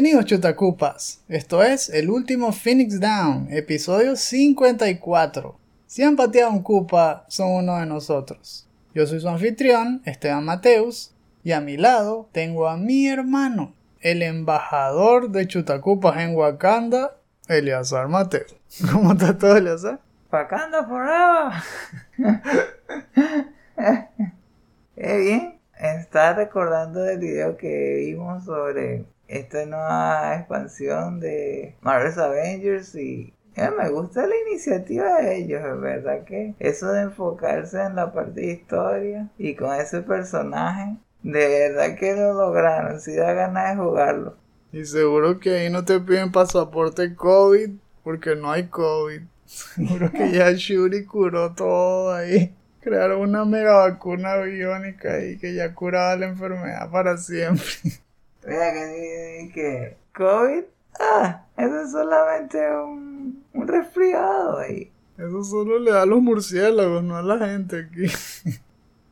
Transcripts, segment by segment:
Bienvenidos chutacupas, esto es el último Phoenix Down, episodio 54. Si han pateado un cupa, son uno de nosotros. Yo soy su anfitrión, Esteban Mateus, y a mi lado tengo a mi hermano, el embajador de chutacupas en Wakanda, Eleazar Mateus. ¿Cómo está todo, Eleazar? Wakanda forever. eh, bien, estaba recordando el video que vimos sobre esta nueva expansión de Marvel's Avengers y eh, me gusta la iniciativa de ellos, es verdad que eso de enfocarse en la parte de historia y con ese personaje, de verdad que lo lograron, si da ganas de jugarlo. Y seguro que ahí no te piden pasaporte COVID, porque no hay COVID. Seguro que ya Shuri curó todo ahí. Crearon una mega vacuna biónica ahí que ya curaba la enfermedad para siempre. Mira que, que COVID, ah, eso es solamente un, un resfriado ahí. Eso solo le da a los murciélagos, no a la gente aquí.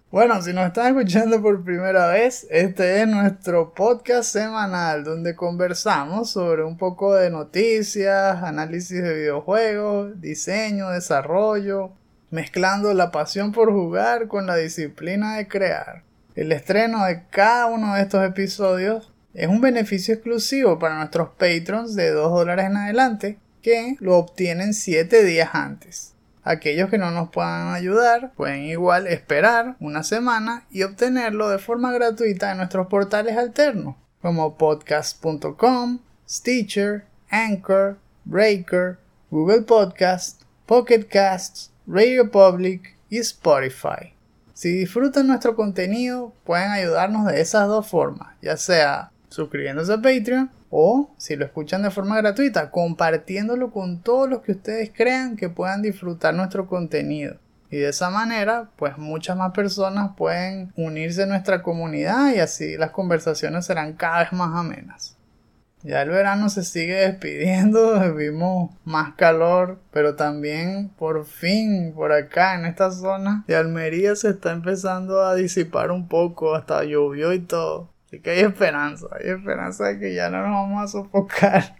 Bueno, si nos están escuchando por primera vez, este es nuestro podcast semanal donde conversamos sobre un poco de noticias, análisis de videojuegos, diseño, desarrollo, mezclando la pasión por jugar con la disciplina de crear. El estreno de cada uno de estos episodios es un beneficio exclusivo para nuestros patrons de 2 dólares en adelante que lo obtienen 7 días antes. Aquellos que no nos puedan ayudar pueden igual esperar una semana y obtenerlo de forma gratuita en nuestros portales alternos como podcast.com, Stitcher, Anchor, Breaker, Google Podcast, Pocket Casts, Radio Public y Spotify. Si disfrutan nuestro contenido, pueden ayudarnos de esas dos formas, ya sea suscribiéndose a Patreon o si lo escuchan de forma gratuita, compartiéndolo con todos los que ustedes crean que puedan disfrutar nuestro contenido. Y de esa manera, pues muchas más personas pueden unirse a nuestra comunidad y así las conversaciones serán cada vez más amenas. Ya el verano se sigue despidiendo, vimos más calor, pero también por fin por acá en esta zona de Almería se está empezando a disipar un poco, hasta llovió y todo. Así que hay esperanza, hay esperanza de que ya no nos vamos a sofocar.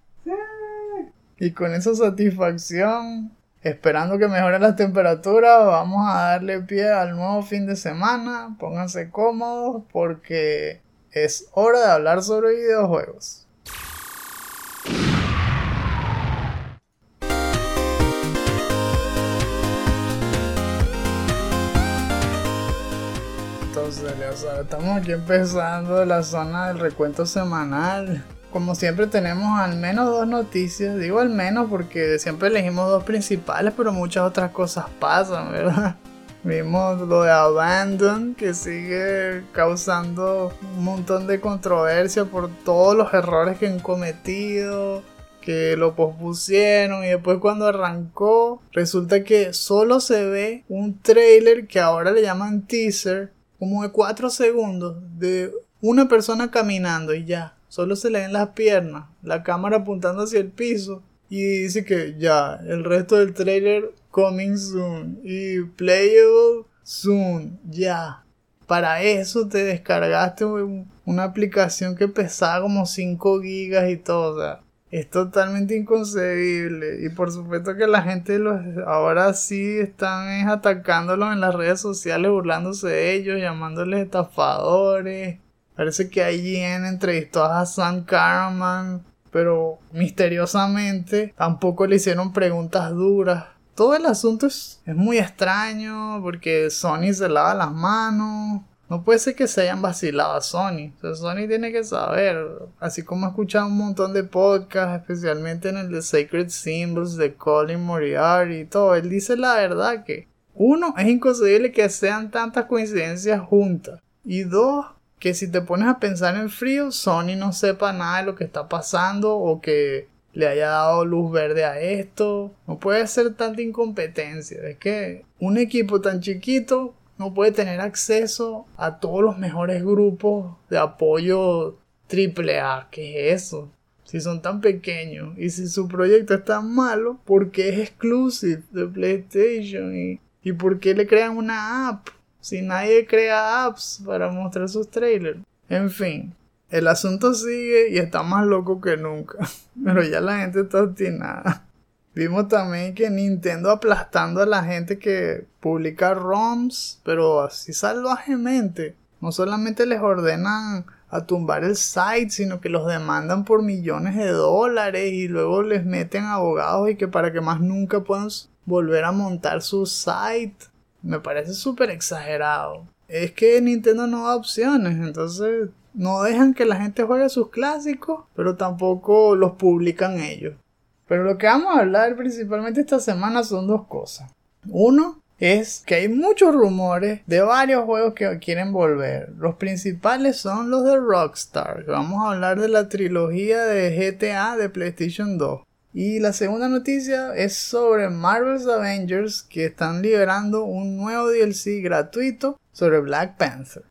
Y con esa satisfacción, esperando que mejoren las temperaturas, vamos a darle pie al nuevo fin de semana. Pónganse cómodos porque es hora de hablar sobre videojuegos. Estamos aquí empezando la zona del recuento semanal. Como siempre tenemos al menos dos noticias, digo al menos porque siempre elegimos dos principales, pero muchas otras cosas pasan, ¿verdad? Vimos lo de Abandon, que sigue causando un montón de controversia por todos los errores que han cometido, que lo pospusieron y después cuando arrancó, resulta que solo se ve un trailer que ahora le llaman teaser, como de 4 segundos, de una persona caminando y ya, solo se le ven las piernas, la cámara apuntando hacia el piso y dice que ya, el resto del trailer coming soon y playable soon, ya. Para eso te descargaste una aplicación que pesaba como 5 gigas y todo, o sea, es totalmente inconcebible. Y por supuesto que la gente los ahora sí están atacándolos en las redes sociales, burlándose de ellos, llamándoles estafadores. Parece que IGN entrevistó a Hassan Karaman, pero misteriosamente tampoco le hicieron preguntas duras. Todo el asunto es, es muy extraño porque Sony se lava las manos. No puede ser que se hayan vacilado a Sony. Sony tiene que saber. Así como he escuchado un montón de podcasts, especialmente en el de Sacred Symbols de Colin Moriarty y todo. Él dice la verdad que, uno, es inconcebible que sean tantas coincidencias juntas. Y dos, que si te pones a pensar en frío, Sony no sepa nada de lo que está pasando o que le haya dado luz verde a esto. No puede ser tanta incompetencia. Es que un equipo tan chiquito no puede tener acceso a todos los mejores grupos de apoyo AAA. ¿Qué es eso? Si son tan pequeños y si su proyecto es tan malo, ¿por qué es exclusive de PlayStation? ¿Y, y por qué le crean una app? Si nadie crea apps para mostrar sus trailers. En fin, el asunto sigue y está más loco que nunca. Pero ya la gente está obstinada. Vimos también que Nintendo aplastando a la gente que publica ROMs, pero así salvajemente. No solamente les ordenan a tumbar el site, sino que los demandan por millones de dólares y luego les meten abogados y que para que más nunca puedan volver a montar su site. Me parece súper exagerado. Es que Nintendo no da opciones, entonces no dejan que la gente juegue sus clásicos, pero tampoco los publican ellos. Pero lo que vamos a hablar principalmente esta semana son dos cosas. Uno es que hay muchos rumores de varios juegos que quieren volver. Los principales son los de Rockstar. Vamos a hablar de la trilogía de GTA de PlayStation 2. Y la segunda noticia es sobre Marvel's Avengers que están liberando un nuevo DLC gratuito sobre Black Panther.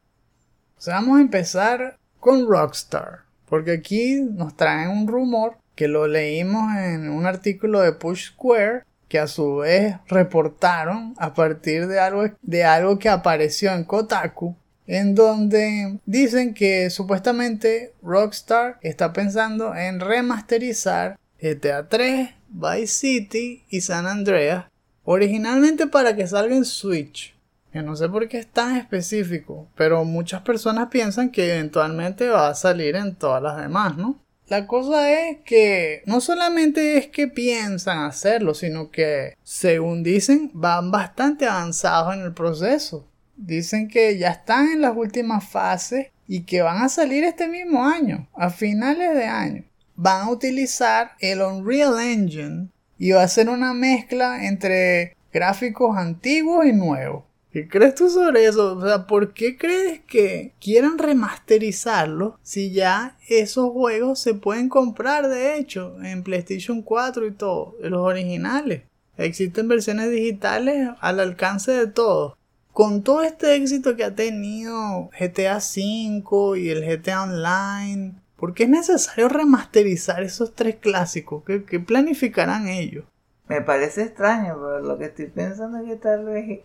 Vamos a empezar con Rockstar. Porque aquí nos traen un rumor que lo leímos en un artículo de Push Square que a su vez reportaron a partir de algo, de algo que apareció en Kotaku en donde dicen que supuestamente Rockstar está pensando en remasterizar GTA 3, Vice City y San Andreas originalmente para que salga en Switch. Que no sé por qué es tan específico, pero muchas personas piensan que eventualmente va a salir en todas las demás, ¿no? La cosa es que no solamente es que piensan hacerlo, sino que, según dicen, van bastante avanzados en el proceso. Dicen que ya están en las últimas fases y que van a salir este mismo año, a finales de año. Van a utilizar el Unreal Engine y va a ser una mezcla entre gráficos antiguos y nuevos. ¿Qué crees tú sobre eso? O sea, ¿por qué crees que quieran remasterizarlo si ya esos juegos se pueden comprar de hecho en PlayStation 4 y todo, los originales? Existen versiones digitales al alcance de todos. Con todo este éxito que ha tenido GTA V y el GTA Online, ¿por qué es necesario remasterizar esos tres clásicos? ¿Qué, qué planificarán ellos? Me parece extraño, pero lo que estoy pensando es que tal vez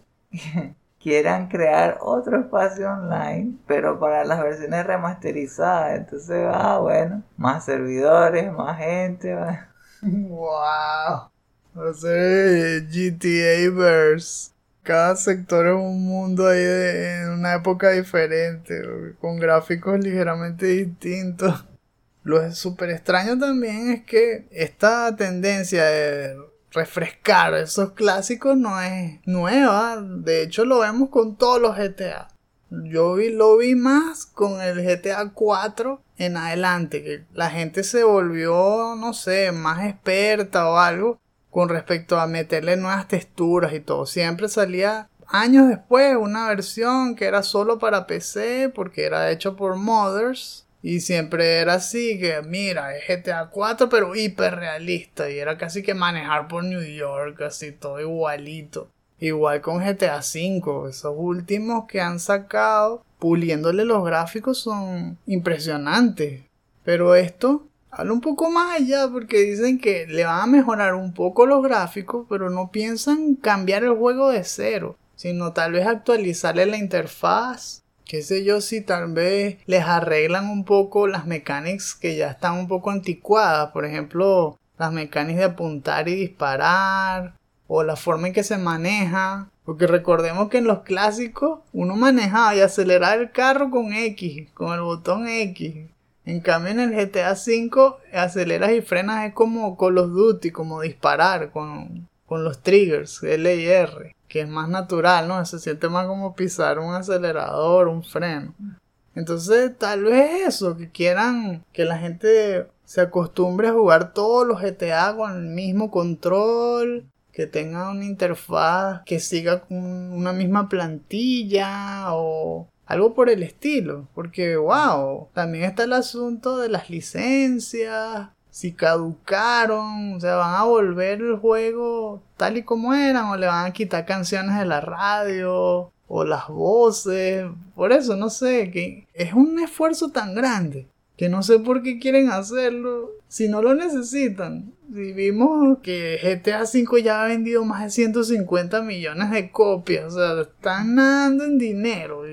quieran crear otro espacio online, pero para las versiones remasterizadas. Entonces, ah, bueno, más servidores, más gente. ¡Wow! No sé, GTA Verse. Cada sector es un mundo ahí de, en una época diferente, con gráficos ligeramente distintos. Lo súper extraño también es que esta tendencia de refrescar esos clásicos no es nueva. De hecho, lo vemos con todos los GTA. Yo vi, lo vi más con el GTA 4 en adelante, que la gente se volvió, no sé, más experta o algo con respecto a meterle nuevas texturas y todo. Siempre salía años después una versión que era solo para PC porque era hecho por Mothers y siempre era así, que mira, es GTA 4 pero hiper realista y era casi que manejar por New York, así todo igualito. Igual con GTA 5, esos últimos que han sacado, puliéndole los gráficos son impresionantes. Pero esto habla un poco más allá porque dicen que le van a mejorar un poco los gráficos, pero no piensan cambiar el juego de cero, sino tal vez actualizarle la interfaz qué sé yo si tal vez les arreglan un poco las mecánicas que ya están un poco anticuadas, por ejemplo, las mecánicas de apuntar y disparar o la forma en que se maneja, porque recordemos que en los clásicos uno manejaba y aceleraba el carro con X, con el botón X. En cambio en el GTA V aceleras y frenas es como Call of Duty, como disparar con, con los triggers L y R que es más natural, ¿no? Se siente más como pisar un acelerador, un freno. Entonces, tal vez eso, que quieran que la gente se acostumbre a jugar todos los GTA con el mismo control, que tenga una interfaz que siga con una misma plantilla o algo por el estilo. Porque, wow, también está el asunto de las licencias, si caducaron, o sea, van a volver el juego tal y como eran, o le van a quitar canciones de la radio, o las voces, por eso no sé, que es un esfuerzo tan grande que no sé por qué quieren hacerlo, si no lo necesitan. Si vimos que GTA V ya ha vendido más de 150 millones de copias, o sea, están nadando en dinero.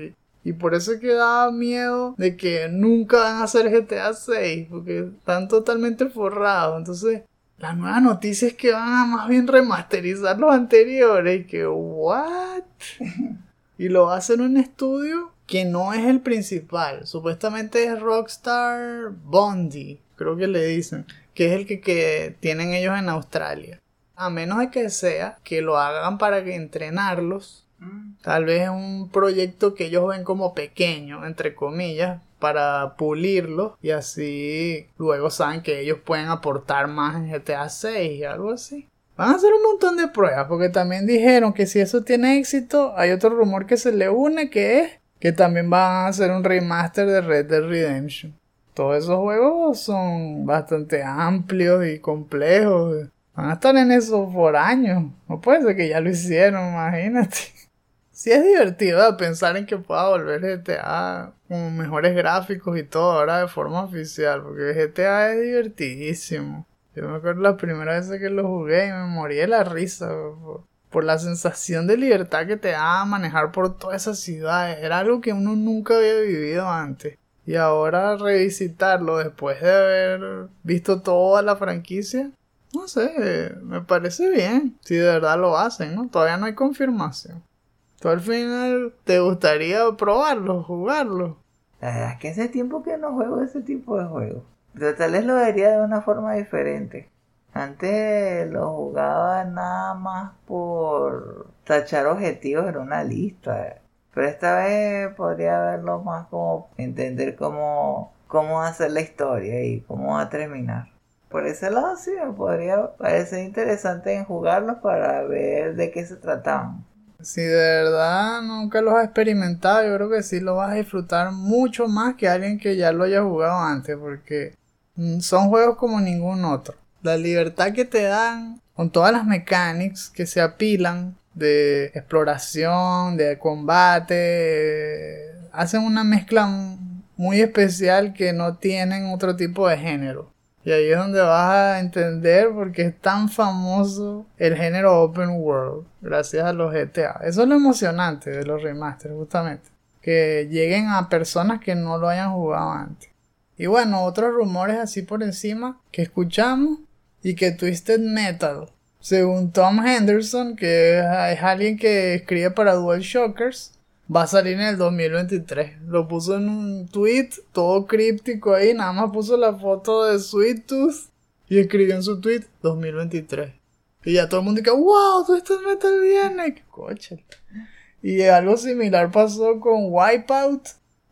Y por eso es que da miedo de que nunca van a hacer GTA 6, porque están totalmente forrados. Entonces, la nueva noticia es que van a más bien remasterizar los anteriores. Y que, ¿what? y lo va a hacer un estudio que no es el principal. Supuestamente es Rockstar Bondi, creo que le dicen, que es el que, que tienen ellos en Australia. A menos de que sea que lo hagan para entrenarlos. Tal vez es un proyecto que ellos ven como pequeño, entre comillas, para pulirlo y así luego saben que ellos pueden aportar más en GTA 6 y algo así. Van a hacer un montón de pruebas porque también dijeron que si eso tiene éxito hay otro rumor que se le une que es que también van a hacer un remaster de Red Dead Redemption. Todos esos juegos son bastante amplios y complejos. Van a estar en eso por años. No puede ser que ya lo hicieron, imagínate. Sí es divertido pensar en que pueda volver GTA con mejores gráficos y todo ahora de forma oficial, porque GTA es divertidísimo. Yo me acuerdo la primera vez que lo jugué y me morí de la risa por, por la sensación de libertad que te da manejar por todas esas ciudades. Era algo que uno nunca había vivido antes. Y ahora revisitarlo después de haber visto toda la franquicia, no sé, me parece bien. Si de verdad lo hacen, ¿no? Todavía no hay confirmación. ¿Tú al final te gustaría probarlo, jugarlo? La verdad es que hace tiempo que no juego ese tipo de juegos. Pero tal vez lo vería de una forma diferente. Antes lo jugaba nada más por tachar objetivos en una lista. Pero esta vez podría verlo más como entender cómo, cómo hacer la historia y cómo va a terminar. Por ese lado sí me podría parecer interesante en jugarlos para ver de qué se trataban. Si de verdad nunca los has experimentado, yo creo que sí lo vas a disfrutar mucho más que alguien que ya lo haya jugado antes, porque mm, son juegos como ningún otro. La libertad que te dan con todas las mechanics que se apilan de exploración, de combate, hacen una mezcla muy especial que no tienen otro tipo de género. Y ahí es donde vas a entender por qué es tan famoso el género open world, gracias a los GTA. Eso es lo emocionante de los remasters, justamente. Que lleguen a personas que no lo hayan jugado antes. Y bueno, otros rumores así por encima que escuchamos y que Twisted Metal, según Tom Henderson, que es alguien que escribe para Dual Shockers, va a salir en el 2023. Lo puso en un tweet todo críptico ahí, nada más puso la foto de Sweet Tooth y escribió en su tweet 2023. Y ya todo el mundo dice, wow, tú estás metal viene, coche. Y algo similar pasó con Wipeout,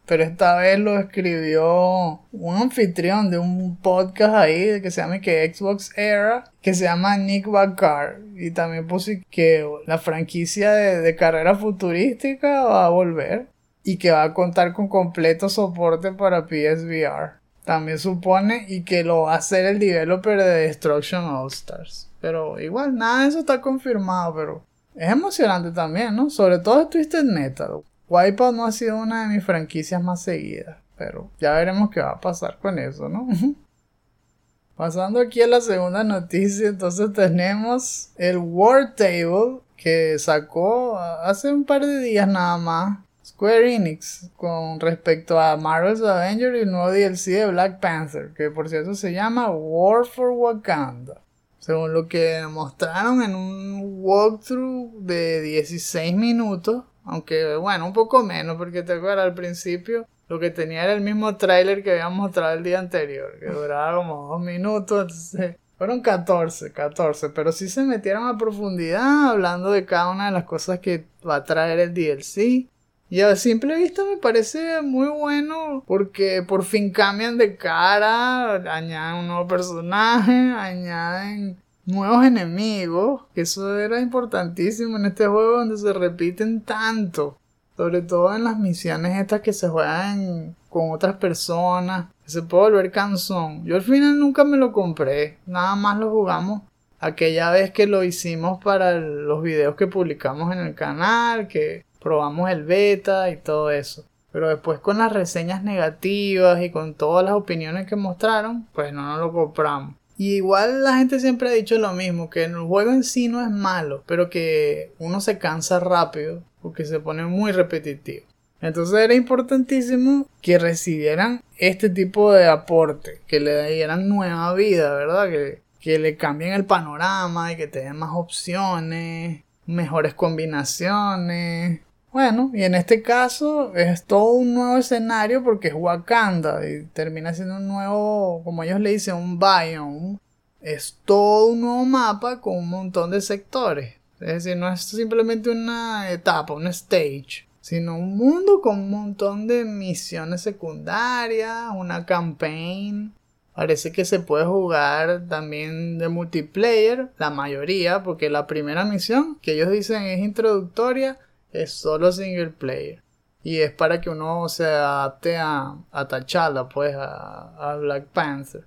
pero esta vez lo escribió un anfitrión de un podcast ahí que se llama que Xbox Era, que se llama Nick Bacar. Y también puse que la franquicia de, de carrera futurística va a volver y que va a contar con completo soporte para PSVR. También supone y que lo va a hacer el developer de Destruction All Stars. Pero igual, nada de eso está confirmado, pero es emocionante también, ¿no? Sobre todo Twisted Metal. Wipeout no ha sido una de mis franquicias más seguidas, pero ya veremos qué va a pasar con eso, ¿no? Pasando aquí a la segunda noticia, entonces tenemos el War Table que sacó hace un par de días nada más Square Enix con respecto a Marvel's Avengers y el nuevo DLC de Black Panther, que por cierto se llama War for Wakanda. Según lo que mostraron en un walkthrough de 16 minutos, aunque bueno, un poco menos, porque te acuerdas al principio lo que tenía era el mismo tráiler que habíamos mostrado el día anterior, que duraba como dos minutos, entonces fueron 14, 14, pero sí se metieron a profundidad hablando de cada una de las cosas que va a traer el DLC. Y a simple vista me parece muy bueno porque por fin cambian de cara, añaden un nuevo personaje, añaden nuevos enemigos, que eso era importantísimo en este juego donde se repiten tanto. Sobre todo en las misiones estas que se juegan con otras personas, se puede volver cansón. Yo al final nunca me lo compré, nada más lo jugamos aquella vez que lo hicimos para los videos que publicamos en el canal, que probamos el beta y todo eso. Pero después con las reseñas negativas y con todas las opiniones que mostraron, pues no nos lo compramos. Y igual la gente siempre ha dicho lo mismo, que el juego en sí no es malo, pero que uno se cansa rápido porque se pone muy repetitivo. Entonces era importantísimo que recibieran este tipo de aporte, que le dieran nueva vida, ¿verdad? Que, que le cambien el panorama y que te den más opciones, mejores combinaciones. Bueno, y en este caso es todo un nuevo escenario porque es Wakanda y termina siendo un nuevo, como ellos le dicen, un biome. Es todo un nuevo mapa con un montón de sectores. Es decir, no es simplemente una etapa, un stage, sino un mundo con un montón de misiones secundarias, una campaign. Parece que se puede jugar también de multiplayer, la mayoría, porque la primera misión que ellos dicen es introductoria, es solo single player. Y es para que uno se adapte a, a T'Challa, pues, a, a Black Panther.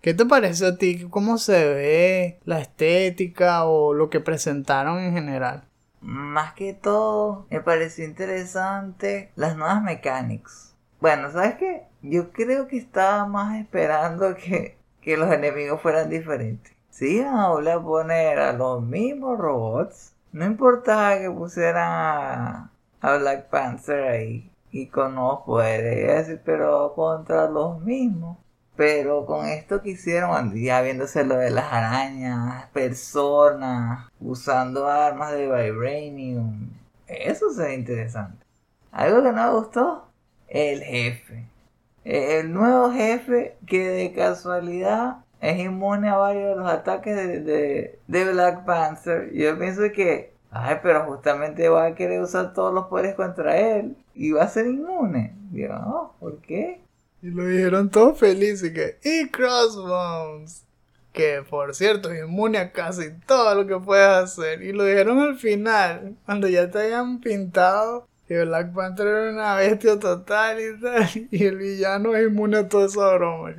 ¿Qué te parece a ti? ¿Cómo se ve la estética o lo que presentaron en general? Más que todo, me pareció interesante las nuevas mechanics. Bueno, ¿sabes qué? Yo creo que estaba más esperando que, que los enemigos fueran diferentes. Si iban a volver a poner a los mismos robots, no importaba que pusieran a, Black Panther ahí y con nuevos poderes, pero contra los mismos. Pero con esto que hicieron, ya viéndose lo de las arañas, personas, usando armas de Vibranium, eso se ve interesante. Algo que no me gustó, el jefe. El nuevo jefe que de casualidad es inmune a varios de los ataques de, de, Black Panther. Yo pienso que, ay, pero justamente va a querer usar todos los poderes contra él y va a ser inmune. Digo, oh, ¿por qué? Y lo dijeron todos felices que y Crossbones. Que por cierto es inmune a casi todo lo que puedes hacer. Y lo dijeron al final, cuando ya te hayan pintado que Black Panther era una bestia total y tal. Y el villano es inmune a toda esa broma.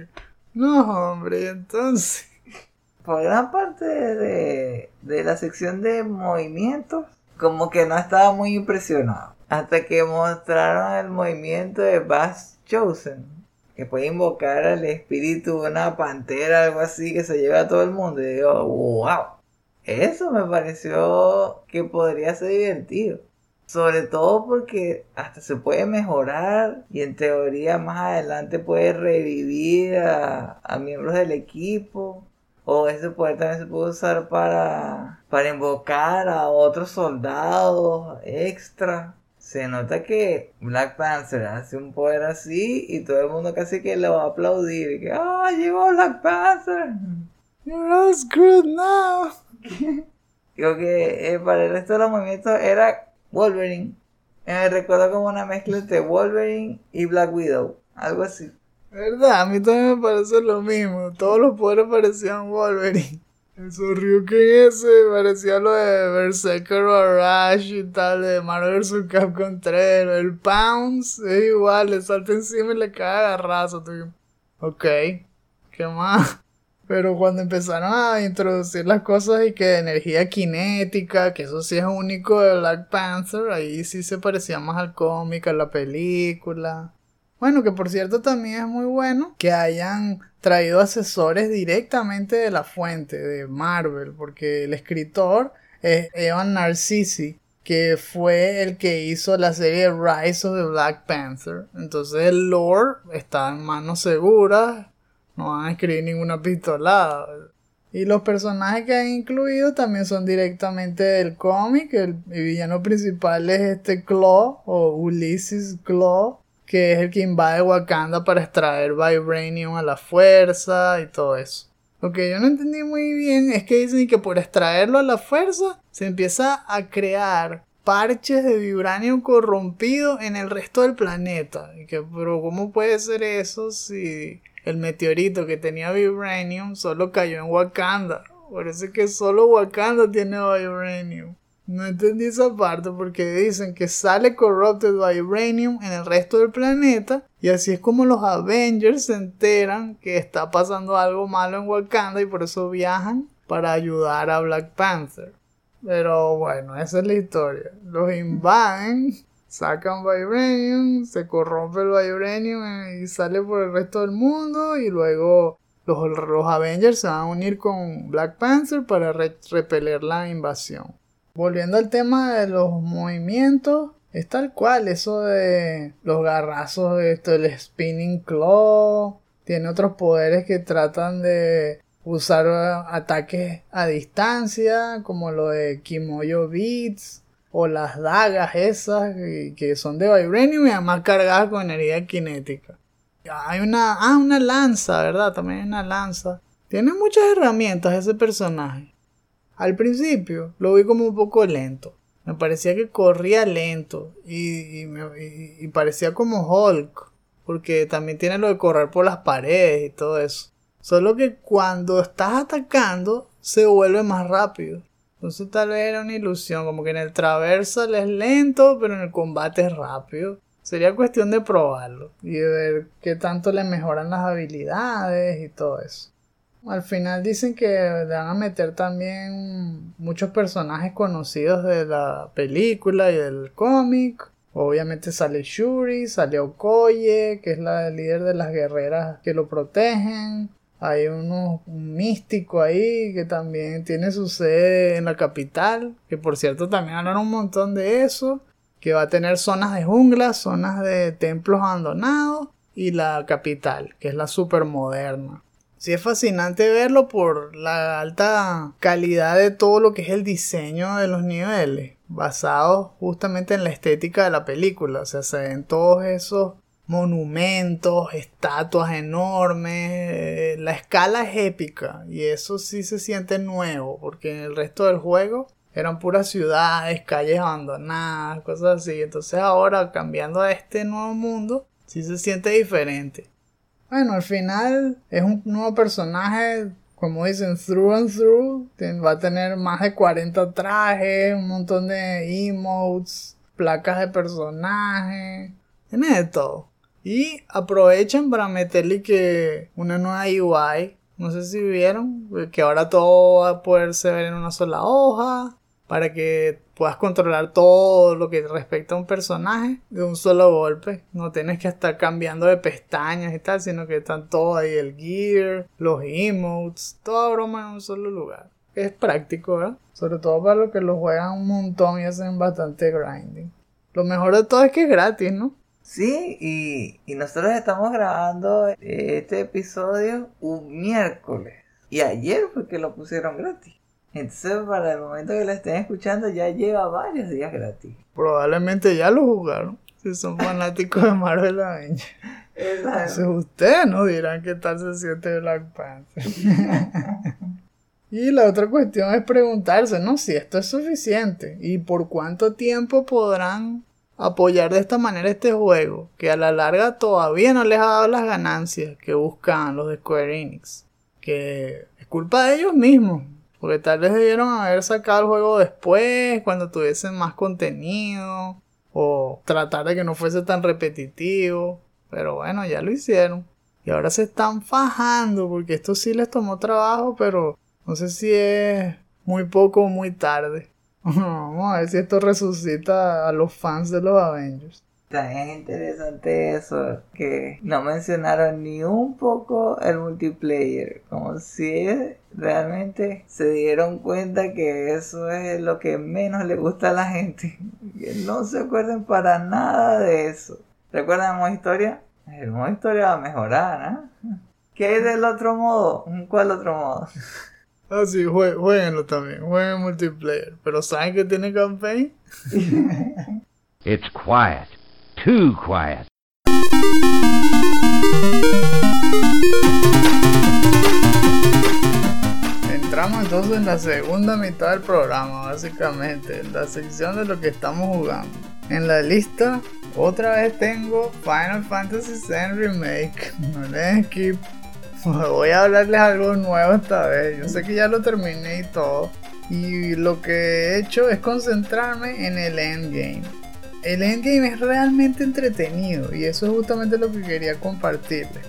No, hombre, entonces. Por gran parte de, de la sección de movimientos, como que no estaba muy impresionado. Hasta que mostraron el movimiento de Bass Chosen que puede invocar al espíritu de una pantera, algo así, que se lleva a todo el mundo. Y digo, wow, eso me pareció que podría ser divertido. Sobre todo porque hasta se puede mejorar y en teoría más adelante puede revivir a, a miembros del equipo. O ese poder también se puede usar para, para invocar a otros soldados extra se nota que Black Panther hace un poder así y todo el mundo casi que le va a aplaudir. Y que, ¡ah, llegó Black Panther! You're all screwed now. Digo que eh, para el resto de los movimientos era Wolverine. Me recuerdo como una mezcla entre Wolverine y Black Widow. Algo así. ¿Verdad? A mí también me parece lo mismo. Todos los poderes parecían Wolverine. Eso que ese parecía lo de Berserker Rush y tal, de Marvel vs. Capcom 3. El Pounce es igual, le salta encima y le cae a. Ok, ¿qué más? Pero cuando empezaron a introducir las cosas y que energía cinética, que eso sí es único de Black Panther, ahí sí se parecía más al cómic, a la película. Bueno, que por cierto también es muy bueno que hayan traído asesores directamente de la fuente de Marvel, porque el escritor es Evan Narcisi, que fue el que hizo la serie Rise of the Black Panther. Entonces el lore está en manos seguras, no van a escribir ninguna pistolada. Y los personajes que han incluido también son directamente del cómic. El, villano principal es este Claw o Ulysses Claw que es el que invade Wakanda para extraer Vibranium a la fuerza y todo eso. Lo que yo no entendí muy bien es que dicen que por extraerlo a la fuerza se empieza a crear parches de vibranium corrompido en el resto del planeta. Y que, pero ¿cómo puede ser eso si el meteorito que tenía vibranium solo cayó en Wakanda? Parece que solo Wakanda tiene vibranium. No entendí esa parte porque dicen que sale Corrupted Vibranium en el resto del planeta y así es como los Avengers se enteran que está pasando algo malo en Wakanda y por eso viajan para ayudar a Black Panther. Pero bueno, esa es la historia. Los invaden sacan Vibranium, se corrompe el Vibranium y sale por el resto del mundo y luego los, los Avengers se van a unir con Black Panther para repeler la invasión. Volviendo al tema de los movimientos, es tal cual eso de los garrazos, esto, el Spinning Claw, tiene otros poderes que tratan de usar ataques a distancia, como lo de Kimoyo Beats o las dagas esas que son de Vibranium y además cargadas con energía cinética. Hay una, ah, una lanza, ¿verdad? También hay una lanza. Tiene muchas herramientas ese personaje. Al principio lo vi como un poco lento. Me parecía que corría lento y, y parecía como Hulk. Porque también tiene lo de correr por las paredes y todo eso. Solo que cuando estás atacando se vuelve más rápido. Entonces tal vez era una ilusión, como que en el traversal es lento, pero en el combate es rápido. Sería cuestión de probarlo y de ver qué tanto le mejoran las habilidades y todo eso. Al final dicen que le van a meter también muchos personajes conocidos de la película y del cómic. Obviamente sale Shuri, sale Okoye, que es la líder de las guerreras que lo protegen. Hay uno, un místico ahí que también tiene su sede en la capital, que por cierto también hablaron un montón de eso, que va a tener zonas de jungla, zonas de templos abandonados y la capital, que es la super moderna. Sí es fascinante verlo por la alta calidad de todo lo que es el diseño de los niveles, basados justamente en la estética de la película, o sea, se ven todos esos monumentos, estatuas enormes, eh, la escala es épica y eso sí se siente nuevo porque en el resto del juego eran puras ciudades, calles abandonadas, cosas así. Entonces ahora cambiando a este nuevo mundo, sí se siente diferente. Bueno, al final es un nuevo personaje, como dicen, through and through. Va a tener más de 40 trajes, un montón de emotes, placas de personaje. Tiene de todo. Y aprovechan para meterle que una nueva UI. No sé si vieron que ahora todo va a poderse ver en una sola hoja. Para que puedas controlar todo lo que respecta a un personaje de un solo golpe. No tienes que estar cambiando de pestañas y tal, sino que están todo ahí, el gear, los emotes, toda broma en un solo lugar. Es práctico, ¿verdad? Sobre todo para los que lo juegan un montón y hacen bastante grinding. Lo mejor de todo es que es gratis, ¿no? Sí, y, y nosotros estamos grabando este episodio un miércoles. Y ayer fue que lo pusieron gratis. Entonces, para el momento que lo estén escuchando, ya lleva varios días gratis. Probablemente ya lo jugaron. Si son fanáticos de Marvel Avengers. Entonces, ustedes no dirán qué tal se siente Black Panther. y la otra cuestión es preguntarse, ¿no? Si esto es suficiente. ¿Y por cuánto tiempo podrán apoyar de esta manera este juego, que a la larga todavía no les ha dado las ganancias que buscan los de Square Enix. Que es culpa de ellos mismos, porque tal vez debieron haber sacado el juego después, cuando tuviesen más contenido, o tratar de que no fuese tan repetitivo. Pero bueno, ya lo hicieron. Y ahora se están fajando, porque esto sí les tomó trabajo, pero no sé si es muy poco o muy tarde. Vamos a ver si esto resucita a los fans de los Avengers. También es interesante eso, que no mencionaron ni un poco el multiplayer, como si realmente se dieron cuenta que eso es lo que menos le gusta a la gente. Que no se acuerden para nada de eso. ¿Recuerdan modo historia? El modo historia va a mejorar, ¿ah? ¿Qué hay del otro modo? ¿Cuál otro modo? Ah, sí, jueguenlo también, jueguen multiplayer. Pero ¿saben que tiene campaign? It's quiet, too quiet. Entramos entonces en la segunda mitad del programa, básicamente, en la sección de lo que estamos jugando. En la lista, otra vez tengo Final Fantasy VII Remake. No le skip Voy a hablarles algo nuevo esta vez. Yo sé que ya lo terminé y todo. Y lo que he hecho es concentrarme en el endgame. El endgame es realmente entretenido y eso es justamente lo que quería compartirles.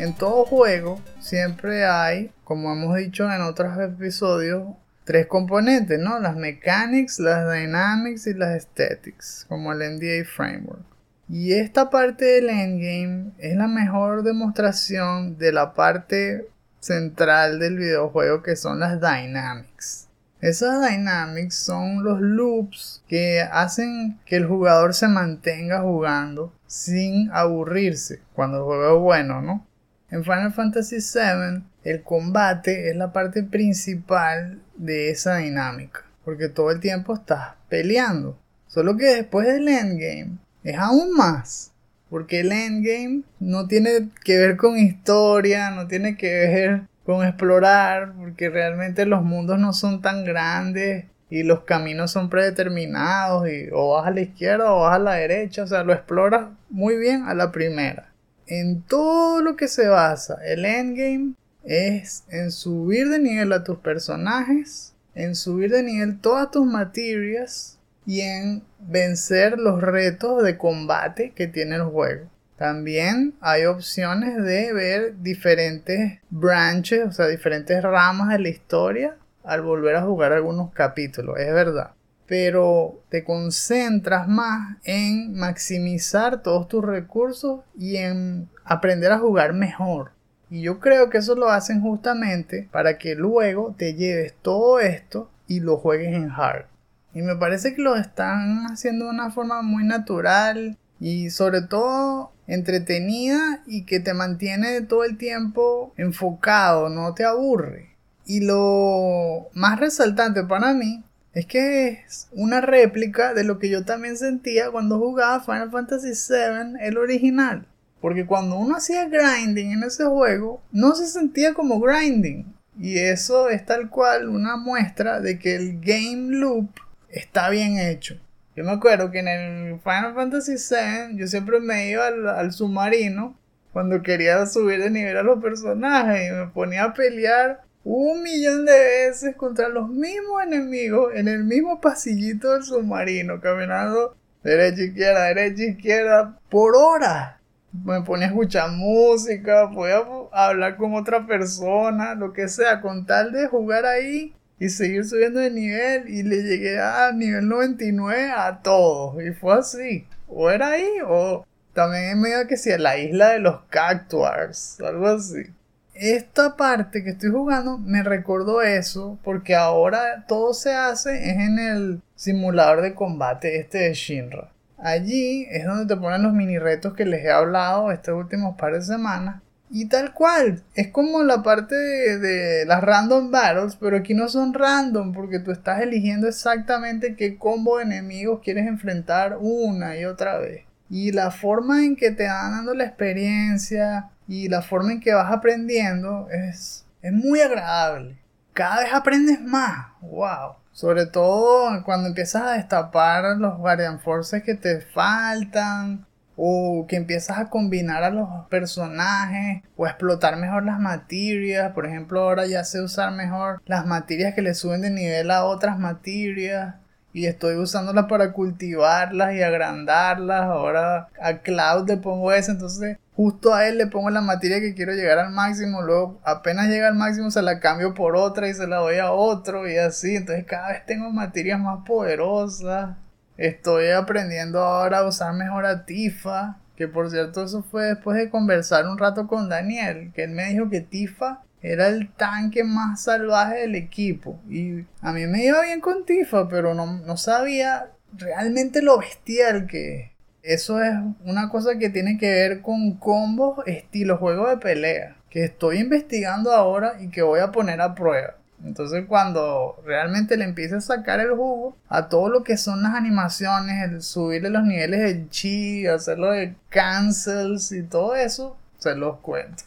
En todo juego siempre hay, como hemos dicho en otros episodios, tres componentes, ¿no? Las mechanics, las dynamics y las aesthetics, como el NDA framework. Y esta parte del endgame es la mejor demostración de la parte central del videojuego que son las dynamics. Esas dynamics son los loops que hacen que el jugador se mantenga jugando sin aburrirse cuando el juego es bueno, ¿no? En Final Fantasy VII el combate es la parte principal de esa dinámica, porque todo el tiempo estás peleando. Solo que después del endgame es aún más, porque el endgame no tiene que ver con historia, no tiene que ver con explorar, porque realmente los mundos no son tan grandes y los caminos son predeterminados y o vas a la izquierda o vas a la derecha, o sea, lo exploras muy bien a la primera. En todo lo que se basa el endgame es en subir de nivel a tus personajes, en subir de nivel todas tus materias y en vencer los retos de combate que tiene el juego. También hay opciones de ver diferentes branches, o sea, diferentes ramas de la historia al volver a jugar algunos capítulos, es verdad. Pero te concentras más en maximizar todos tus recursos y en aprender a jugar mejor. Y yo creo que eso lo hacen justamente para que luego te lleves todo esto y lo juegues en hard. Y me parece que lo están haciendo de una forma muy natural y sobre todo entretenida y que te mantiene todo el tiempo enfocado, no te aburre. Y lo más resaltante para mí es que es una réplica de lo que yo también sentía cuando jugaba Final Fantasy VII, el original. Porque cuando uno hacía grinding en ese juego, no se sentía como grinding. Y eso es tal cual una muestra de que el game loop está bien hecho. Yo me acuerdo que en el Final Fantasy VII yo siempre me iba al, submarino cuando quería subir de nivel a los personajes y me ponía a pelear un millón de veces contra los mismos enemigos en el mismo pasillito del submarino, caminando derecha izquierda, derecha izquierda por horas me ponía a escuchar música, podía hablar con otra persona, lo que sea, con tal de jugar ahí y seguir subiendo de nivel y le llegué a nivel 99 a todos y fue así, o era ahí o también en medio que sea la isla de los cactuars, algo así. Esta parte que estoy jugando me recordó eso porque ahora todo se hace es en el simulador de combate este de Shinra. Allí es donde te ponen los mini retos que les he hablado estos últimos par de semanas. Y tal cual, es como la parte de, las random battles, pero aquí no son random porque tú estás eligiendo exactamente qué combo de enemigos quieres enfrentar una y otra vez. Y la forma en que te van dando la experiencia y la forma en que vas aprendiendo es, es muy agradable. Cada vez aprendes más. ¡Wow! Sobre todo cuando empiezas a destapar los Guardian Forces que te faltan. O que empiezas a combinar a los personajes. O a explotar mejor las materias. Por ejemplo, ahora ya sé usar mejor las materias que le suben de nivel a otras materias y estoy usándolas para cultivarlas y agrandarlas. Ahora a Cloud le pongo eso, entonces justo a él le pongo la materia que quiero llegar al máximo, luego apenas llega al máximo se la cambio por otra y se la doy a otro y así, entonces cada vez tengo materias más poderosas. Estoy aprendiendo ahora a usar mejor a Tifa, que por cierto eso fue después de conversar un rato con Daniel, que él me dijo que Tifa era el tanque más salvaje del equipo. Y a mí me iba bien con Tifa, pero no, no sabía realmente lo bestial que eso es una cosa que tiene que ver con combos estilo juego de pelea, que estoy investigando ahora y que voy a poner a prueba. Entonces cuando realmente le empiece a sacar el jugo a todo lo que son las animaciones, el subirle los niveles de chi, hacerlo de cancels y todo eso, se los cuento.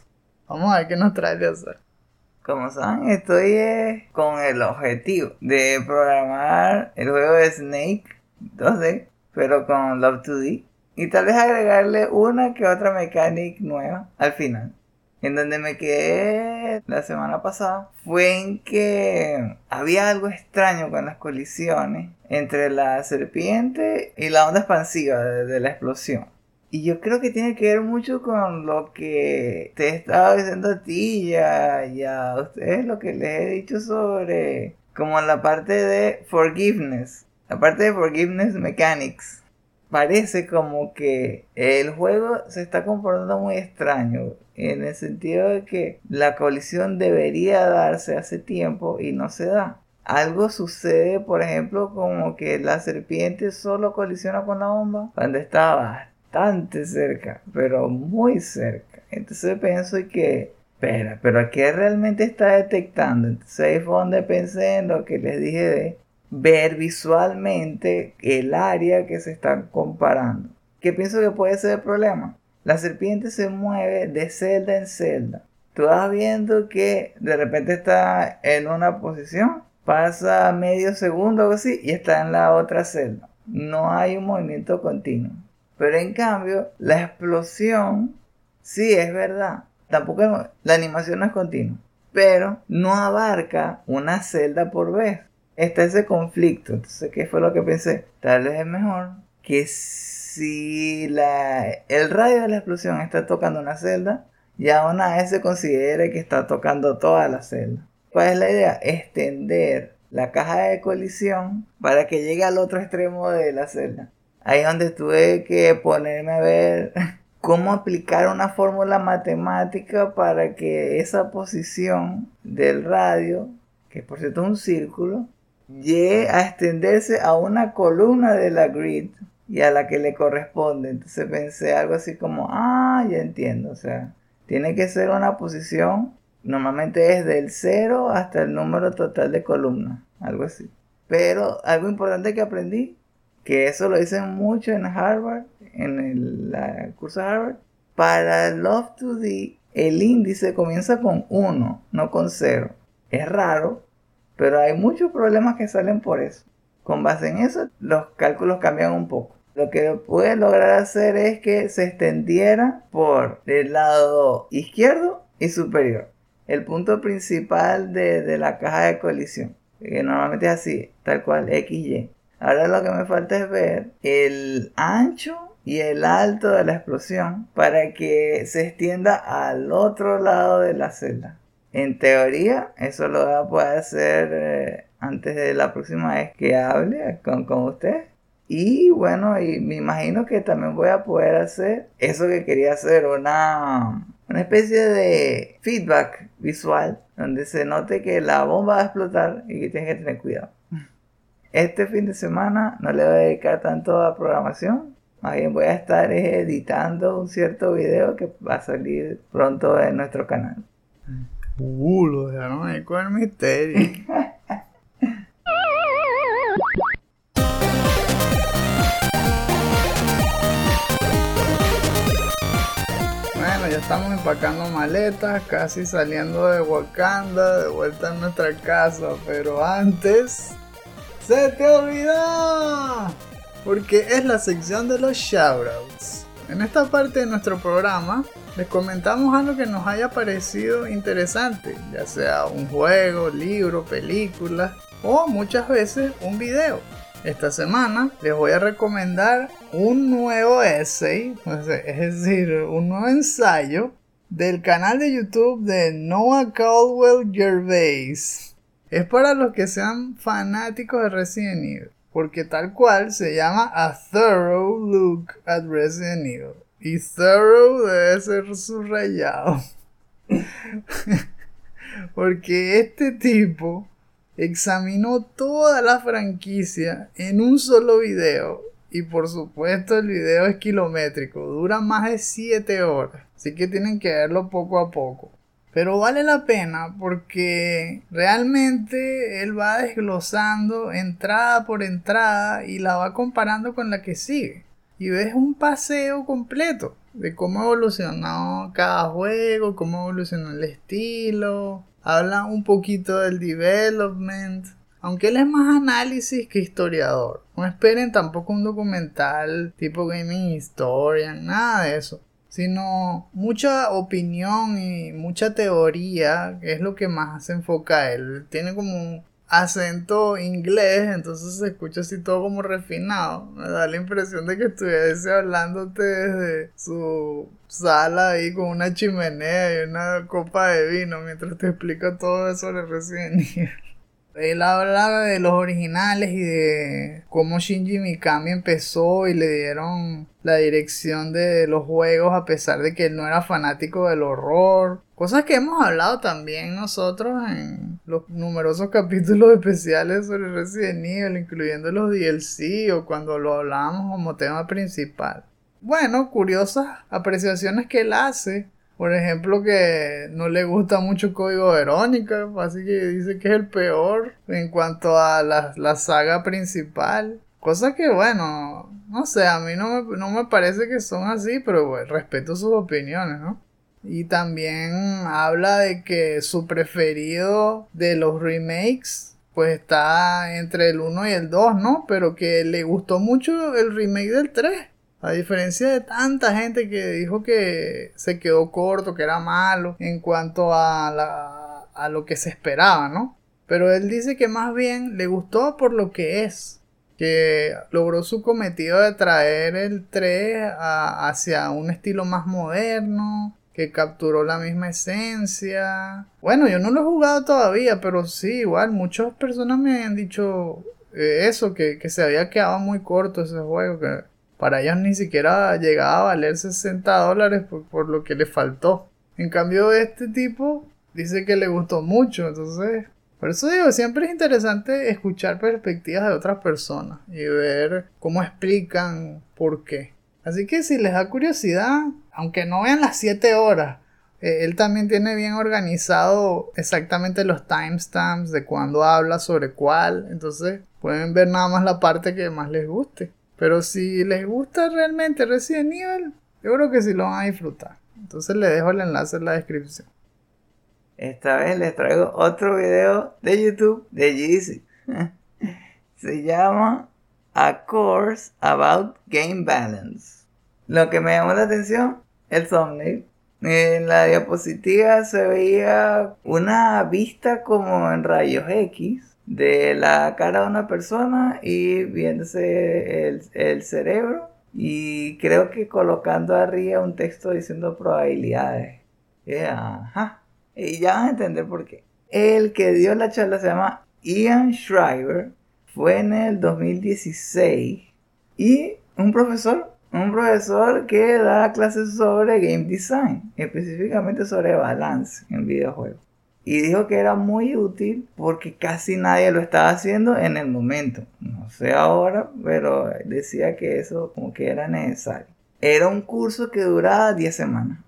Vamos a ver qué nos trae de hacer. Como saben, estoy eh, con el objetivo de programar el juego de Snake 2D pero con Love 2D. Y tal vez agregarle una que otra mecánica nueva al final. En donde me quedé la semana pasada fue en que había algo extraño con las colisiones entre la serpiente y la onda expansiva de, la explosión. Y yo creo que tiene que ver mucho con lo que te estaba diciendo a ti y a, y a ustedes, lo que les he dicho sobre como la parte de forgiveness, la parte de forgiveness mechanics. Parece como que el juego se está comportando muy extraño en el sentido de que la colisión debería darse hace tiempo y no se da. Algo sucede, por ejemplo, como que la serpiente solo colisiona con la bomba cuando está bastante cerca, pero muy cerca. Entonces pienso que, espera, pero aquí realmente está detectando. Entonces ahí fue donde pensé en lo que les dije de ver visualmente el área que se está comparando. ¿Qué pienso que puede ser el problema? La serpiente se mueve de celda en celda. Tú vas viendo que de repente está en una posición, pasa medio segundo o así y está en la otra celda. No hay un movimiento continuo. Pero en cambio, la explosión, sí es verdad. Tampoco la animación no es continua. Pero no abarca una celda por vez. Está ese conflicto. Entonces, ¿qué fue lo que pensé? Tal vez es mejor que si la, el radio de la explosión está tocando una celda, ya una vez se considere que está tocando toda la celda. ¿Cuál es la idea? Extender la caja de colisión para que llegue al otro extremo de la celda. Ahí es donde tuve que ponerme a ver cómo aplicar una fórmula matemática para que esa posición del radio, que por cierto es un círculo, llegue a extenderse a una columna de la grid y a la que le corresponde. Entonces pensé algo así como, ah, ya entiendo. O sea, tiene que ser una posición, normalmente es del 0 hasta el número total de columnas, algo así. Pero algo importante que aprendí, que eso lo dicen mucho en Harvard, en el, curso de Harvard, para Love to the, el índice comienza con 1, no con 0. Es raro, pero hay muchos problemas que salen por eso. Con base en eso, los cálculos cambian un poco. Lo que puede lograr hacer es que se extendiera por el lado izquierdo y superior. El punto principal de, la caja de colisión. Que normalmente es así, tal cual, XY. Ahora lo que me falta es ver el ancho y el alto de la explosión para que se extienda al otro lado de la celda. En teoría, eso lo voy a poder hacer eh, antes de la próxima vez que hable con, con usted. Y bueno, y me imagino que también voy a poder hacer eso que quería hacer, una, una especie de feedback visual donde se note que la bomba va a explotar y que tienes que tener cuidado. Este fin de semana no le voy a dedicar tanto a programación, más bien voy a estar editando un cierto video que va a salir pronto en nuestro canal. Uh, lo dejaron ahí con el misterio. ya estamos empacando maletas, casi saliendo de Wakanda, de vuelta a nuestra casa, pero antes... ¡Se te olvidó! Porque es la sección de los shoutouts. En esta parte de nuestro programa les comentamos algo que nos haya parecido interesante, ya sea un juego, libro, película o muchas veces un video. Esta semana les voy a recomendar un nuevo essay, es decir, un nuevo ensayo del canal de YouTube de Noah Caldwell Gervais. Es para los que sean fanáticos de Resident Evil, porque tal cual se llama A Thorough Look at Resident Evil. Y thorough debe ser subrayado. porque este tipo examinó toda la franquicia en un solo video. Y por supuesto el video es kilométrico, dura más de 7 horas. Así que tienen que verlo poco a poco. Pero vale la pena porque realmente él va desglosando entrada por entrada y la va comparando con la que sigue. Y ves un paseo completo de cómo evolucionó cada juego, cómo evolucionó el estilo, habla un poquito del development, aunque él es más análisis que historiador. No esperen tampoco un documental tipo Gaming Historian, nada de eso. Sino mucha opinión y mucha teoría, que es lo que más se enfoca él. Tiene como acento inglés, entonces se escucha así todo como refinado. Me da la impresión de que estuviese hablándote desde su sala ahí con una chimenea y una copa de vino mientras te explica todo eso Resident Evil. Él habla de los originales y de cómo Shinji Mikami empezó y le dieron la dirección de los juegos a pesar de que él no era fanático del horror. Cosas que hemos hablado también nosotros en los numerosos capítulos especiales sobre Resident Evil, incluyendo los DLC o cuando lo hablábamos como tema principal. Bueno, curiosas apreciaciones que él hace por ejemplo, que no le gusta mucho Código Verónica, así que dice que es el peor en cuanto a la, saga principal. Cosa que, bueno, no sé, a mí no me, no me parece que son así, pero bueno, respeto sus opiniones, ¿no? Y también habla de que su preferido de los remakes, pues está entre el 1 y el 2, ¿no? Pero que le gustó mucho el remake del 3. A diferencia de tanta gente que dijo que se quedó corto, que era malo en cuanto a, la, a lo que se esperaba, ¿no? Pero él dice que más bien le gustó por lo que es, que logró su cometido de traer el 3 hacia un estilo más moderno, que capturó la misma esencia. Bueno, yo no lo he jugado todavía, pero sí, igual muchas personas me han dicho eh, eso, que, que se había quedado muy corto ese juego, que para ellos ni siquiera llegaba a valer 60 dólares por, lo que le faltó. En cambio, este tipo dice que le gustó mucho. Entonces, por eso digo, siempre es interesante escuchar perspectivas de otras personas y ver cómo explican por qué. Así que si les da curiosidad, aunque no vean las 7 horas, eh, él también tiene bien organizado exactamente los timestamps de cuando habla sobre cuál. Entonces pueden ver nada más la parte que más les guste. Pero si les gusta realmente Resident Evil, yo creo que sí lo van a disfrutar. Entonces les dejo el enlace en la descripción. Esta vez les traigo otro video de YouTube de Jeezy. Se llama A Course About Game Balance. Lo que me llamó la atención, el thumbnail. En la diapositiva se veía una vista como en rayos X de la cara de una persona y viéndose el, cerebro y creo que colocando arriba un texto diciendo probabilidades. ajá. Y ya van a entender por qué. El que dio la charla se llama Ian Schreiber. Fue en el 2016. Y un profesor, un profesor que da clases sobre game design, específicamente sobre balance en videojuegos y dijo que era muy útil porque casi nadie lo estaba haciendo en el momento. No sé ahora, pero decía que eso como que era necesario. Era un curso que duraba 10 semanas.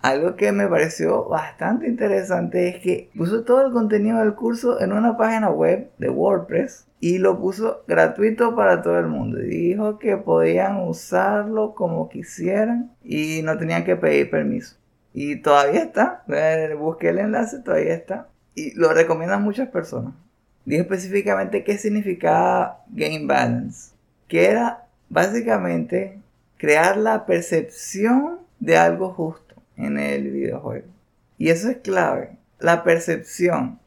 Algo que me pareció bastante interesante es que puso todo el contenido del curso en una página web de WordPress y lo puso gratuito para todo el mundo. Dijo que podían usarlo como quisieran y no tenían que pedir permiso. Y todavía está. Busqué el enlace, todavía está. Y lo recomiendan muchas personas. Dijo específicamente qué significaba Game Balance. Que era básicamente crear la percepción de algo justo en el videojuego. Y eso es clave. La percepción.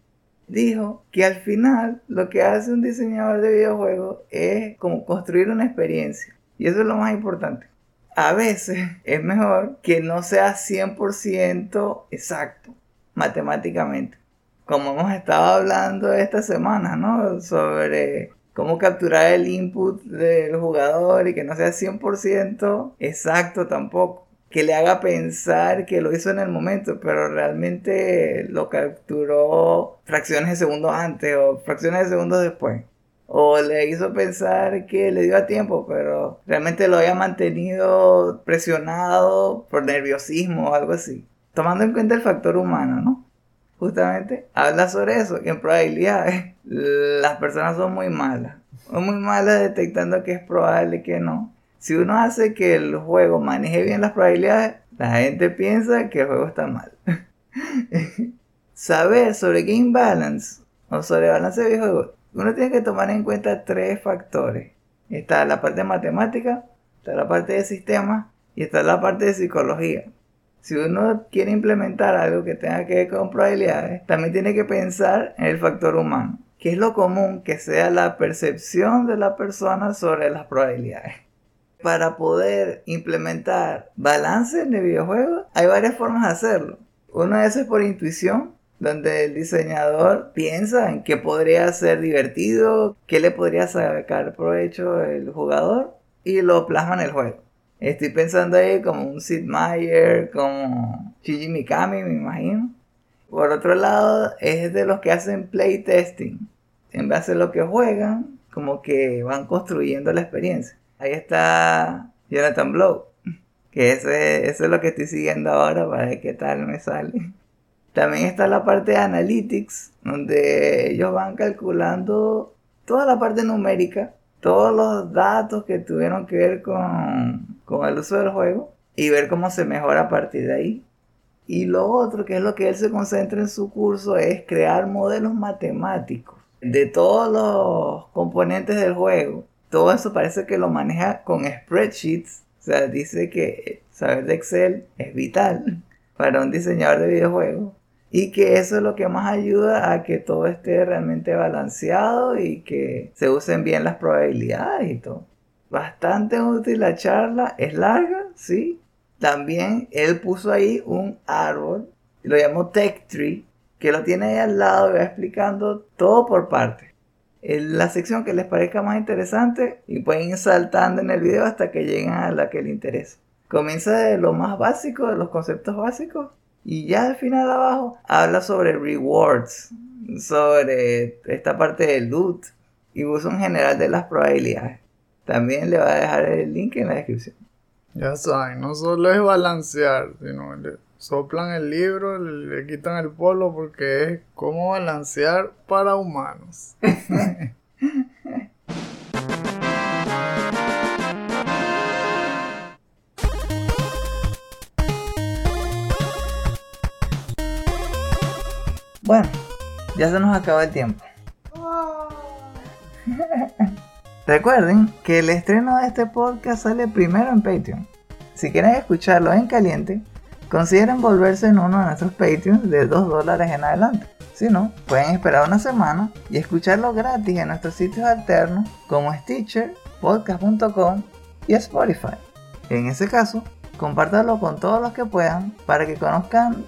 Dijo que al final lo que hace un diseñador de videojuegos es como construir una experiencia. Y eso es lo más importante a veces es mejor que no sea 100% exacto matemáticamente. Como hemos estado hablando esta semana, ¿no? Sobre cómo capturar el input del jugador y que no sea 100% exacto tampoco. Que le haga pensar que lo hizo en el momento, pero realmente lo capturó fracciones de segundos antes o fracciones de segundos después o le hizo pensar que le dio a tiempo, pero realmente lo había mantenido presionado por nerviosismo o algo así. Tomando en cuenta el factor humano, ¿no? Justamente habla sobre eso, que en probabilidades las personas son muy malas. Son muy malas detectando que es probable que no. Si uno hace que el juego maneje bien las probabilidades, la gente piensa que el juego está mal. Saber sobre game balance o sobre balance de videojuegos uno tiene que tomar en cuenta tres factores. Está la parte de matemática, está la parte de sistemas y está la parte de psicología. Si uno quiere implementar algo que tenga que ver con probabilidades, también tiene que pensar en el factor humano, que es lo común que sea la percepción de la persona sobre las probabilidades. Para poder implementar balance en el videojuego, hay varias formas de hacerlo. Una de esas es por intuición, donde el diseñador piensa en qué podría ser divertido, qué le podría sacar provecho el jugador y lo plasma en el juego. Estoy pensando ahí como un Sid Meier, como Shinji Mikami, me imagino. Por otro lado, es de los que hacen playtesting. En base a lo que juegan, como que van construyendo la experiencia. Ahí está Jonathan Blow, que ese, es lo que estoy siguiendo ahora para ver qué tal me sale. También está la parte de analytics, donde ellos van calculando toda la parte numérica, todos los datos que tuvieron que ver con, con el uso del juego y ver cómo se mejora a partir de ahí. Y lo otro, que es lo que él se concentra en su curso, es crear modelos matemáticos de todos los componentes del juego. Todo eso parece que lo maneja con spreadsheets. O sea, dice que saber de Excel es vital para un diseñador de videojuegos. Y que eso es lo que más ayuda a que todo esté realmente balanceado y que se usen bien las probabilidades y todo. Bastante útil la charla, es larga, sí. También él puso ahí un árbol, lo llamó Tech Tree, que lo tiene ahí al lado y va explicando todo por partes. En la sección que les parezca más interesante y pueden ir saltando en el video hasta que lleguen a la que les interesa. Comienza de lo más básico, de los conceptos básicos, y ya al final abajo habla sobre rewards, sobre esta parte del loot y uso en general de las probabilidades. También le va a dejar el link en la descripción. Ya saben, no solo es balancear, sino le soplan el libro, le, le quitan el polo porque es cómo balancear para humanos. Bueno, ya se nos acaba el tiempo. Recuerden que el estreno de este podcast sale primero en Patreon. Si quieren escucharlo en caliente, consideren volverse en uno de nuestros Patreons de 2 dólares en adelante. Si no, pueden esperar una semana y escucharlo gratis en nuestros sitios alternos como Stitcher, podcast.com y Spotify. En ese caso, compártanlo con todos los que puedan para que conozcan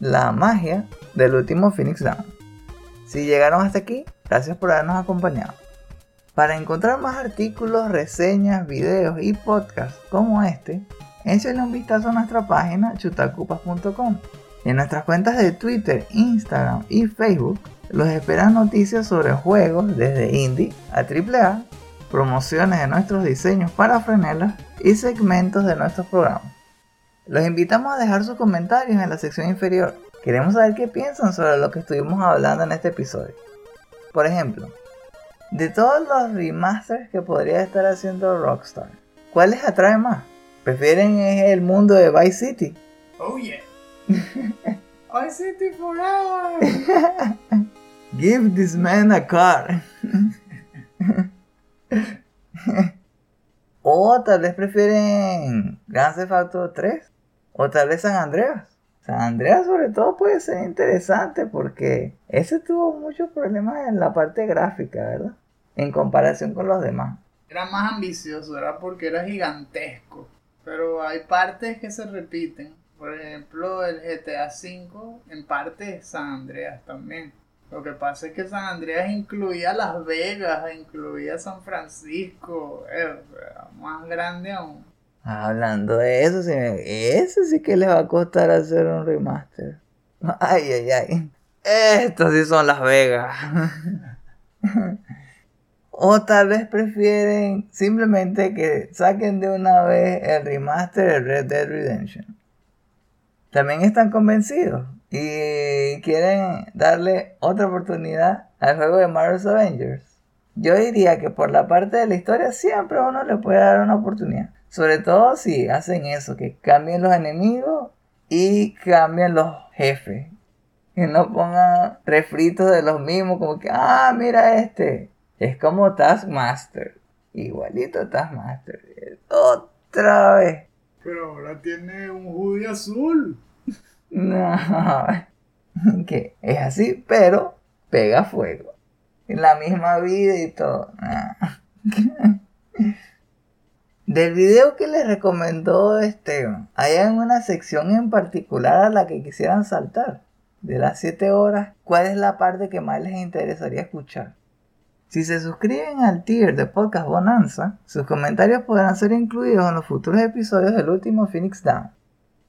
la magia del último Phoenix Down. Si llegaron hasta aquí, gracias por habernos acompañado. Para encontrar más artículos, reseñas, videos y podcasts como este, échenle un vistazo a nuestra página chutacupas.com. En nuestras cuentas de Twitter, Instagram y Facebook los esperan noticias sobre juegos desde indie a AAA, promociones de nuestros diseños para frenelas y segmentos de nuestros programas. Los invitamos a dejar sus comentarios en la sección inferior. Queremos saber qué piensan sobre lo que estuvimos hablando en este episodio. Por ejemplo, de todos los remasters que podría estar haciendo Rockstar, ¿cuál les atrae más? ¿Prefieren el mundo de Vice City? Oh yeah. I City forever. Give this man a car. o tal vez prefieren Grand Theft Auto 3 o tal vez San Andreas. San Andreas sobre todo puede ser interesante porque ese tuvo muchos problemas en la parte gráfica, ¿verdad? En comparación con los demás. Era más ambicioso, era porque era gigantesco. Pero hay partes que se repiten. Por ejemplo, el GTA V en parte San Andreas también. Lo que pasa es que San Andreas incluía Las Vegas, incluía San Francisco, era más grande aún. Hablando de eso, sí, eso sí que les va a costar hacer un remaster. Ay, ay, ay. Estos sí son Las Vegas. o tal vez prefieren simplemente que saquen de una vez el remaster de Red Dead Redemption. También están convencidos y quieren darle otra oportunidad al juego de Marvel's Avengers. Yo diría que por la parte de la historia siempre uno le puede dar una oportunidad. Sobre todo si hacen eso, que cambien los enemigos y cambien los jefes. Que no pongan refritos de los mismos, como que, ah, mira este. Es como Taskmaster. Igualito Taskmaster. Otra vez. Pero ahora tiene un hoodie azul. No. Que es así, pero pega fuego. La misma vida y todo. Del video que les recomendó Esteban, ¿hay alguna sección en particular a la que quisieran saltar? de las 7 horas, ¿cuál es la parte que más les interesaría escuchar? Si se suscriben al tier de Podcast Bonanza, sus comentarios podrán ser incluidos en los futuros episodios del último Phoenix Down.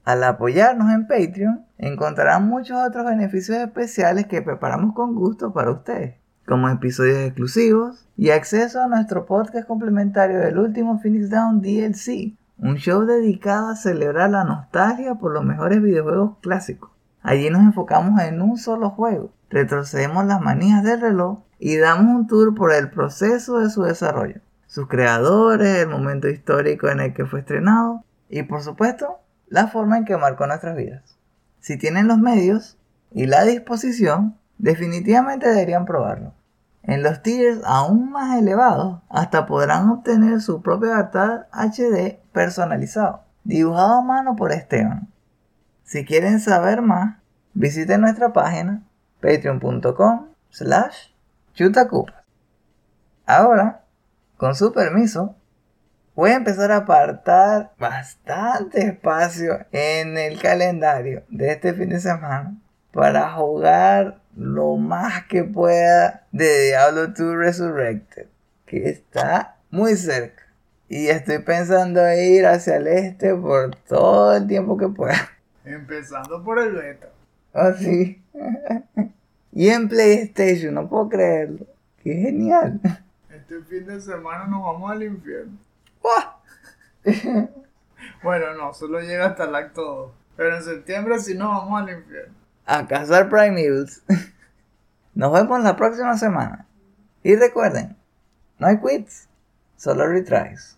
Al apoyarnos en Patreon, encontrarán muchos otros beneficios especiales que preparamos con gusto para ustedes, como episodios exclusivos y acceso a nuestro podcast complementario del último Phoenix Down DLC, un show dedicado a celebrar la nostalgia por los mejores videojuegos clásicos. Allí nos enfocamos en un solo juego, retrocedemos las manías del reloj y damos un tour por el proceso de su desarrollo, sus creadores, el momento histórico en el que fue estrenado y por supuesto la forma en que marcó nuestras vidas. Si tienen los medios y la disposición, definitivamente deberían probarlo. En los tiers aún más elevados, hasta podrán obtener su propio avatar HD personalizado, dibujado a mano por Esteban. Si quieren saber más, visiten nuestra página patreon.com slash chutacupas. Ahora, con su permiso, voy a empezar a apartar bastante espacio en el calendario de este fin de semana para jugar lo más que pueda de Diablo 2 Resurrected, que está muy cerca. Y estoy pensando ir hacia el este por todo el tiempo que pueda. Empezando por el beta. Oh, sí. y en PlayStation, no puedo creerlo. Qué genial. Este fin de semana nos vamos al infierno. Bueno, no, solo llega hasta el acto 2. Pero en septiembre sí nos vamos al infierno. A cazar. Nos vemos la próxima semana. Y recuerden, no hay quits, solo retries.